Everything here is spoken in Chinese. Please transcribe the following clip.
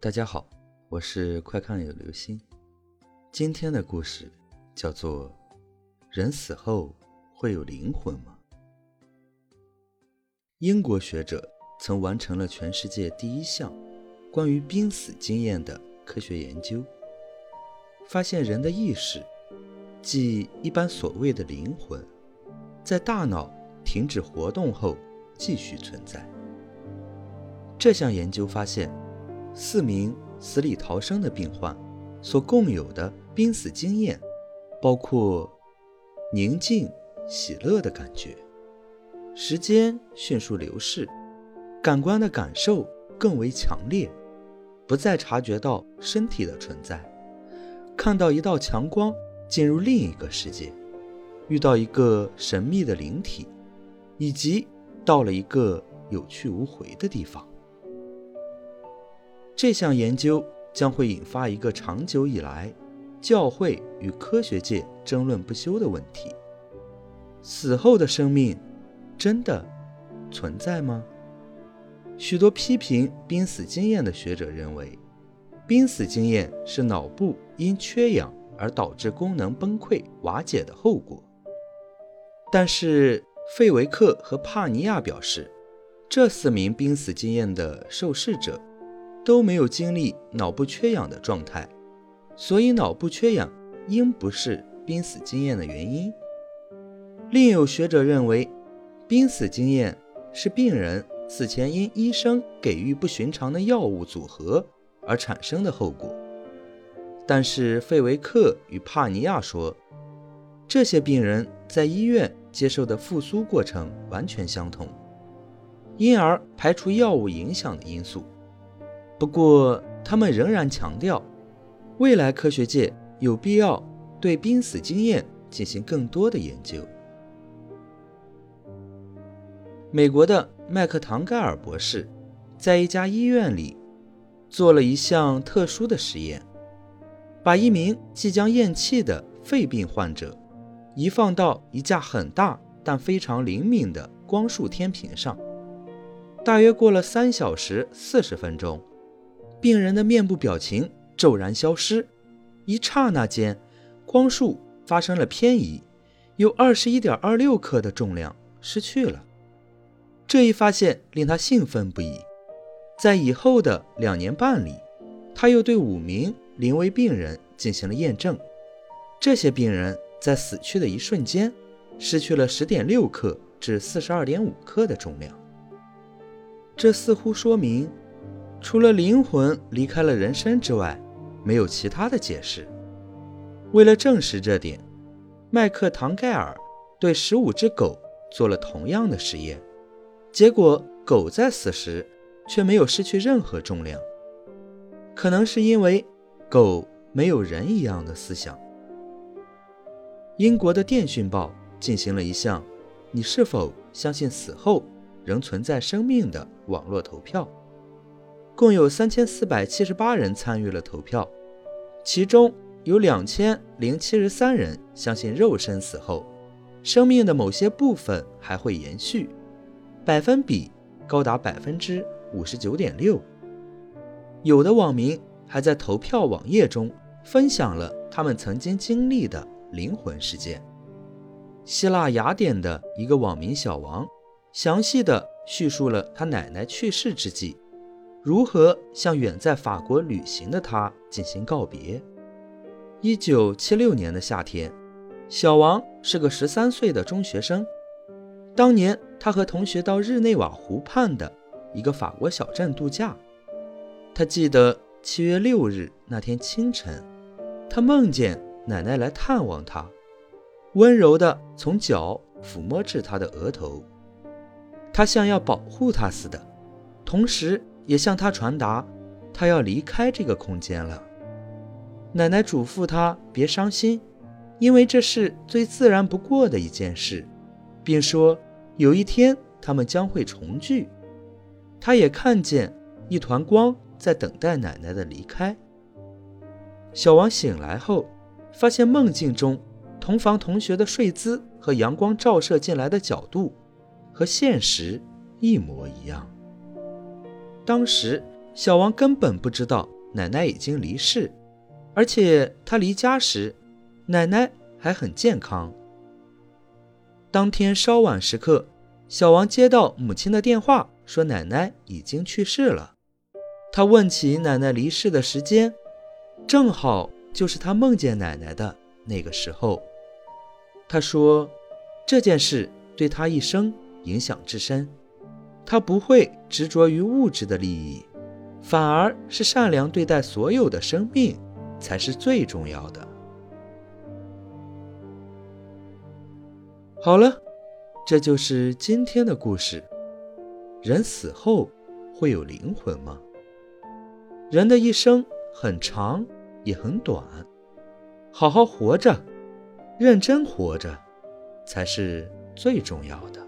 大家好，我是快看有流星。今天的故事叫做《人死后会有灵魂吗》。英国学者曾完成了全世界第一项关于濒死经验的科学研究，发现人的意识，即一般所谓的灵魂，在大脑停止活动后继续存在。这项研究发现。四名死里逃生的病患所共有的濒死经验，包括宁静、喜乐的感觉，时间迅速流逝，感官的感受更为强烈，不再察觉到身体的存在，看到一道强光进入另一个世界，遇到一个神秘的灵体，以及到了一个有去无回的地方。这项研究将会引发一个长久以来教会与科学界争论不休的问题：死后的生命真的存在吗？许多批评濒死经验的学者认为，濒死经验是脑部因缺氧而导致功能崩溃瓦解的后果。但是，费维克和帕尼亚表示，这四名濒死经验的受试者。都没有经历脑部缺氧的状态，所以脑部缺氧应不是濒死经验的原因。另有学者认为，濒死经验是病人死前因医生给予不寻常的药物组合而产生的后果。但是费维克与帕尼亚说，这些病人在医院接受的复苏过程完全相同，因而排除药物影响的因素。不过，他们仍然强调，未来科学界有必要对濒死经验进行更多的研究。美国的麦克唐盖尔博士在一家医院里做了一项特殊的实验，把一名即将咽气的肺病患者移放到一架很大但非常灵敏的光束天平上，大约过了三小时四十分钟。病人的面部表情骤然消失，一刹那间，光束发生了偏移，有二十一点二六克的重量失去了。这一发现令他兴奋不已。在以后的两年半里，他又对五名临危病人进行了验证，这些病人在死去的一瞬间，失去了十点六克至四十二点五克的重量。这似乎说明。除了灵魂离开了人身之外，没有其他的解释。为了证实这点，麦克唐盖尔对十五只狗做了同样的实验，结果狗在死时却没有失去任何重量。可能是因为狗没有人一样的思想。英国的电讯报进行了一项“你是否相信死后仍存在生命”的网络投票。共有三千四百七十八人参与了投票，其中有两千零七十三人相信肉身死后，生命的某些部分还会延续，百分比高达百分之五十九点六。有的网民还在投票网页中分享了他们曾经经历的灵魂事件。希腊雅典的一个网民小王，详细的叙述了他奶奶去世之际。如何向远在法国旅行的他进行告别？一九七六年的夏天，小王是个十三岁的中学生。当年，他和同学到日内瓦湖畔的一个法国小镇度假。他记得七月六日那天清晨，他梦见奶奶来探望他，温柔地从脚抚摸至他的额头，他像要保护他似的，同时。也向他传达，他要离开这个空间了。奶奶嘱咐他别伤心，因为这是最自然不过的一件事，并说有一天他们将会重聚。他也看见一团光在等待奶奶的离开。小王醒来后，发现梦境中同房同学的睡姿和阳光照射进来的角度，和现实一模一样。当时，小王根本不知道奶奶已经离世，而且他离家时，奶奶还很健康。当天稍晚时刻，小王接到母亲的电话，说奶奶已经去世了。他问起奶奶离世的时间，正好就是他梦见奶奶的那个时候。他说，这件事对他一生影响至深，他不会执着于物质的利益，反而是善良对待所有的生命才是最重要的。好了，这就是今天的故事。人死后会有灵魂吗？人的一生很长，也很短，好好活着，认真活着，才是最重要的。